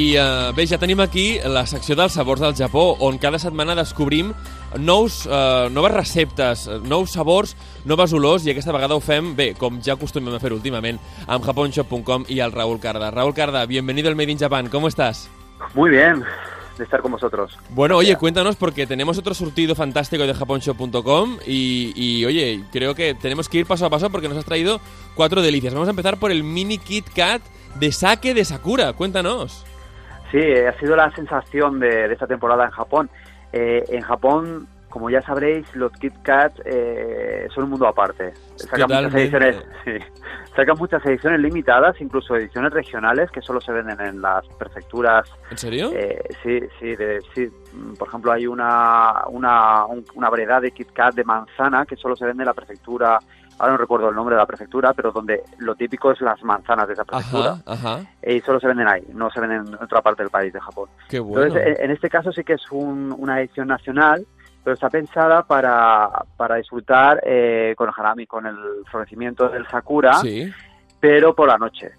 I uh, bé, ja tenim aquí la secció dels sabors del Japó, on cada setmana descobrim nous, uh, noves receptes, nous sabors, noves olors, i aquesta vegada ho fem, bé, com ja acostumem a fer últimament, amb japonshop.com i el Raúl Carda. Raúl Carda, bienvenido al Made in Japan, ¿cómo estás? Muy bien de estar con vosotros. Bueno, oye, cuéntanos porque tenemos otro surtido fantástico de japonshop.com y, y, oye, creo que tenemos que ir paso a paso porque nos has traído cuatro delicias. Vamos a empezar por el mini Kit Kat de sake de Sakura. Cuéntanos. Sí, ha sido la sensación de, de esta temporada en Japón. Eh, en Japón, como ya sabréis, los Kit Kat eh, son un mundo aparte. Sacan muchas ediciones, sí, sacan muchas ediciones limitadas, incluso ediciones regionales que solo se venden en las prefecturas. ¿En serio? Eh, sí, sí, de, sí. Por ejemplo, hay una, una, un- una variedad de Kit Kat de manzana que solo se vende en la prefectura. Ahora no recuerdo el nombre de la prefectura, pero donde lo típico es las manzanas de esa prefectura. Ajá, ajá. Y solo se venden ahí, no se venden en otra parte del país de Japón. Qué bueno. Entonces, en- este caso sí que es un- una edición nacional, pero está pensada para, para disfrutar eh, con el harami, con el florecimiento del sakura, Sí. pero por la noche.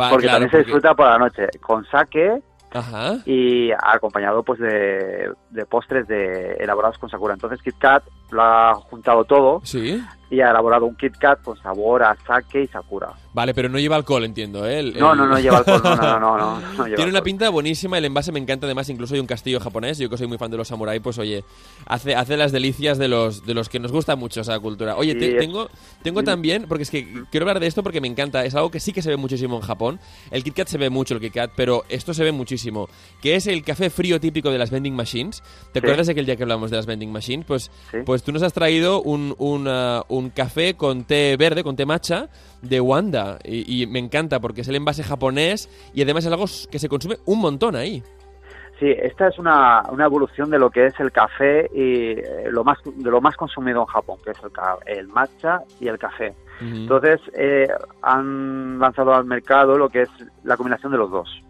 Va, porque claro, también se porque- disfruta por la noche, con sake Ajá. y acompañado pues de, de postres de, elaborados con sakura. Entonces Kit Kat lo ha juntado todo Sí. Y ha elaborado un Kit Kat con sabor a sake y sakura. Vale, pero no lleva alcohol, entiendo, ¿eh? El- No, el- no, no lleva alcohol, no, no, no, no, no Tiene una alcohol. pinta buenísima, el envase me encanta, además incluso hay un castillo japonés, yo que soy muy fan de los samuráis, pues oye, hace, hace las delicias de los, de los que nos gusta mucho esa cultura. Oye, Sí, te- es- tengo, tengo también, porque es que quiero hablar de esto porque me encanta, es algo que sí que se ve muchísimo en Japón, el Kit Kat se ve mucho, el Kit Kat, pero esto se ve muchísimo, que es el café frío típico de las vending machines. ¿Te Sí. acuerdas de aquel día que hablamos de las vending machines? Pues, Sí. pues tú nos has traído un, un, un café con té verde, con té matcha, de Wanda, y, y me encanta porque es el envase japonés y además es algo que se consume un montón ahí. Sí, esta es una, una evolución de lo que es el café y eh, lo más de lo más consumido en Japón, que es el, matcha y el café. Entonces eh, han lanzado al mercado lo que es la combinación de los dos.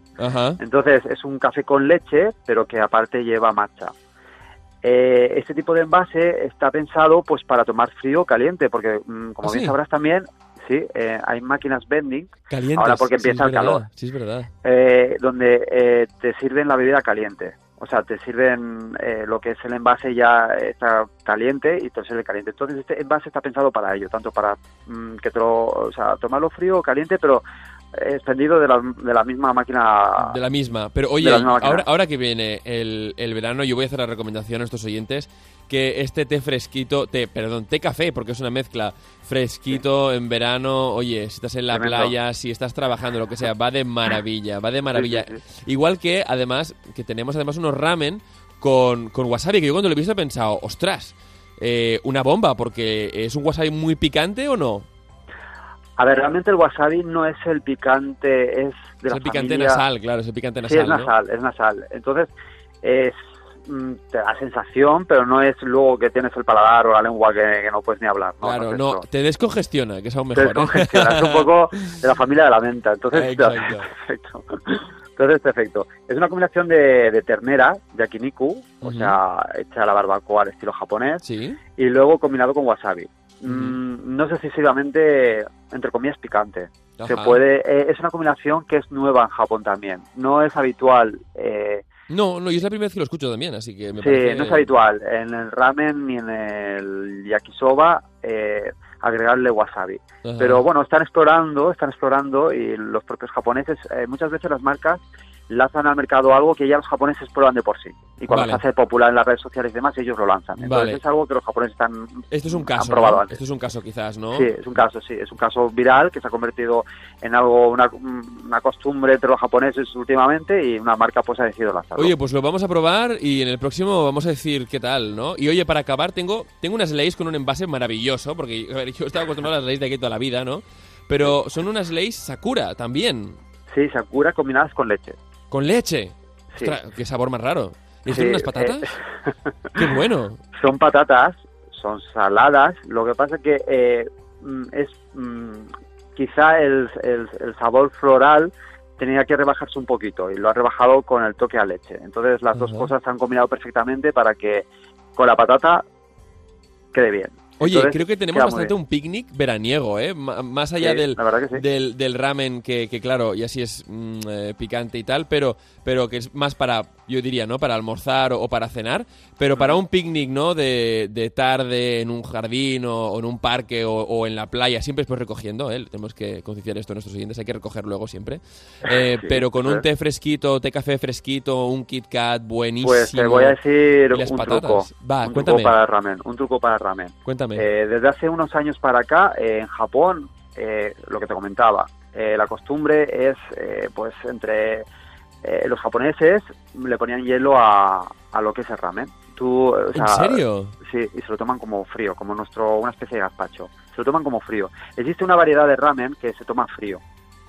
Entonces es un café con leche, pero que aparte lleva matcha. Eh, este tipo de envase está pensado pues para tomar frío o caliente, porque mm, como ¿Ah, bien sí? sabrás también, sí, eh, hay máquinas vending Calientes. Ahora porque empieza el verdad, calor. Sí, es verdad. eh, donde eh, te sirven la bebida caliente. O sea, te sirven eh, lo que es el envase ya está caliente y te sirve caliente. Entonces este envase está pensado para ello, tanto para mm, que te lo, o sea, tomarlo frío o caliente, pero eh, extendido de la, de la misma máquina. De la misma. Pero oye, misma ahora, ahora que viene el, el verano, yo voy a hacer la recomendación a estos oyentes que este té fresquito, té, perdón, té café, porque es una mezcla fresquito en verano, oye, si estás en la Tremendo. playa, si estás trabajando, lo que sea, va de maravilla, va de maravilla. Sí, sí, Igual que además, que tenemos además unos ramen con, con wasabi, que yo cuando lo he visto he pensado, ostras, eh, una bomba, porque es un wasabi muy picante o no? A ver, realmente el wasabi no es el picante, es de Es la el picante familia- nasal, claro, es el picante Sí, nasal. es ¿no? nasal, es nasal. Entonces, es mm, te da sensación, pero no es luego que tienes el paladar o la lengua que, que no puedes ni hablar. ¿no? Claro, es no, te descongestiona, que es aún Te mejor. ¿eh? descongestiona, es un poco de la familia de la menta. Entonces, Exacto. perfecto. Entonces, perfecto. Es una combinación de, de ternera, yakiniku, o Ujú. sea, hecha a la barbacoa al estilo japonés, Sí, y luego combinado con wasabi. Mm, no es excesivamente, entre comillas, picante. Se puede, eh, es una combinación que es nueva en Japón también. No es habitual, eh, No, no, y es la primera vez que lo escucho también, así que me sí, parece... no es habitual en el ramen ni en el yakisoba eh, agregarle wasabi. Ajá. Pero bueno, están explorando, están explorando y los propios japoneses, eh, muchas veces las marcas lanzan al mercado algo que ya los japoneses prueban de por sí. Y cuando Vale. se hace popular en las redes sociales y demás, ellos lo lanzan. Entonces Vale. es algo que los japoneses están Esto es un han caso, probado ¿no? antes. Esto es un caso quizás, ¿no? Sí, es un caso, sí, es un caso viral que se ha convertido en algo, una, una costumbre entre los japoneses últimamente y una marca pues ha decidido lanzarlo. Oye, pues lo vamos a probar y en el próximo vamos a decir qué tal, ¿no? Y oye, para acabar, tengo, tengo unas Lays con un envase maravilloso, porque a ver, yo estaba acostumbrado a las Lays de aquí toda la vida, ¿no? Pero son unas Lays Sakura también, Sí, Sakura combinadas con leche. Con leche. Sí. Ostras, qué sabor más raro. ¿Y Sí, unas patatas? eh, Qué bueno. son patatas, son saladas, lo que pasa que eh, mm, es mm, quizá el, el- el sabor floral tenía que rebajarse un poquito y lo ha rebajado con el toque a leche. Entonces las dos cosas se han combinado perfectamente para que con la patata quede bien. Oye, Entonces, creo que tenemos bastante un picnic veraniego, ¿eh? M- más allá Sí, sí. del, del ramen, que, que claro, y así es mm, eh, picante y tal, pero, pero que es más para, yo diría, ¿no? Para almorzar o, o para cenar, pero para un picnic, ¿no? De, de tarde en un jardín o, o en un parque o, o en la playa, siempre después recogiendo, ¿eh? Tenemos que concienciar esto a nuestros oyentes, hay que recoger luego siempre. Eh, Sí, pero con un té fresquito, té café fresquito, un Kit Kat buenísimo. Pues te voy a decir las un patatas. truco. Va, un cuéntame. truco para el ramen. Un truco para el ramen. Cuéntame. Eh, desde hace unos años para acá, eh, en Japón, lo que te comentaba, la costumbre es, pues, entre eh, los japoneses le ponían hielo a, a lo que es el ramen. Tú, o ¿En sea, serio? Sí, y se lo toman como frío, como nuestro una especie de gazpacho. Se lo toman como frío. Existe una variedad de ramen que se toma frío.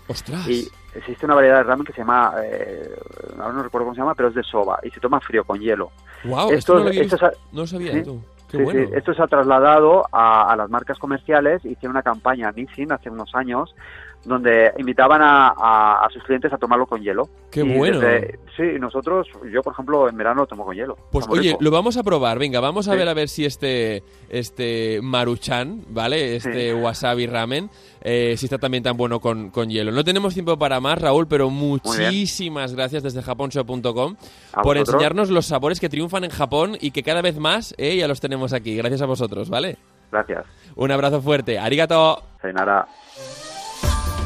¡Ostras! Y existe una variedad de ramen que se llama, eh, ahora no recuerdo cómo se llama, pero es de soba y se toma frío con hielo. Wow, esto- esto no lo, había esto visto- es- no lo sabía sí, tú. Qué Sí, bueno. sí, esto se ha trasladado a, a las marcas comerciales. Hicieron una campaña Nissin hace unos años donde invitaban a, a- a sus clientes a tomarlo con hielo. Qué Y bueno. desde- sí, nosotros, yo por ejemplo, en verano lo tomo con hielo. Pues oye, rico. lo vamos a probar. Venga, vamos a Sí. ver a ver si este este Maruchan, ¿vale? Este Sí. wasabi ramen, eh, si está también tan bueno con, con hielo. No tenemos tiempo para más, Raúl, pero muchísimas gracias desde japonshop.com A por enseñarnos los sabores que triunfan en Japón y que cada vez más eh, ya los tenemos aquí. Gracias a vosotros, ¿vale? Gracias. Un abrazo fuerte. Arigato. Sayonara.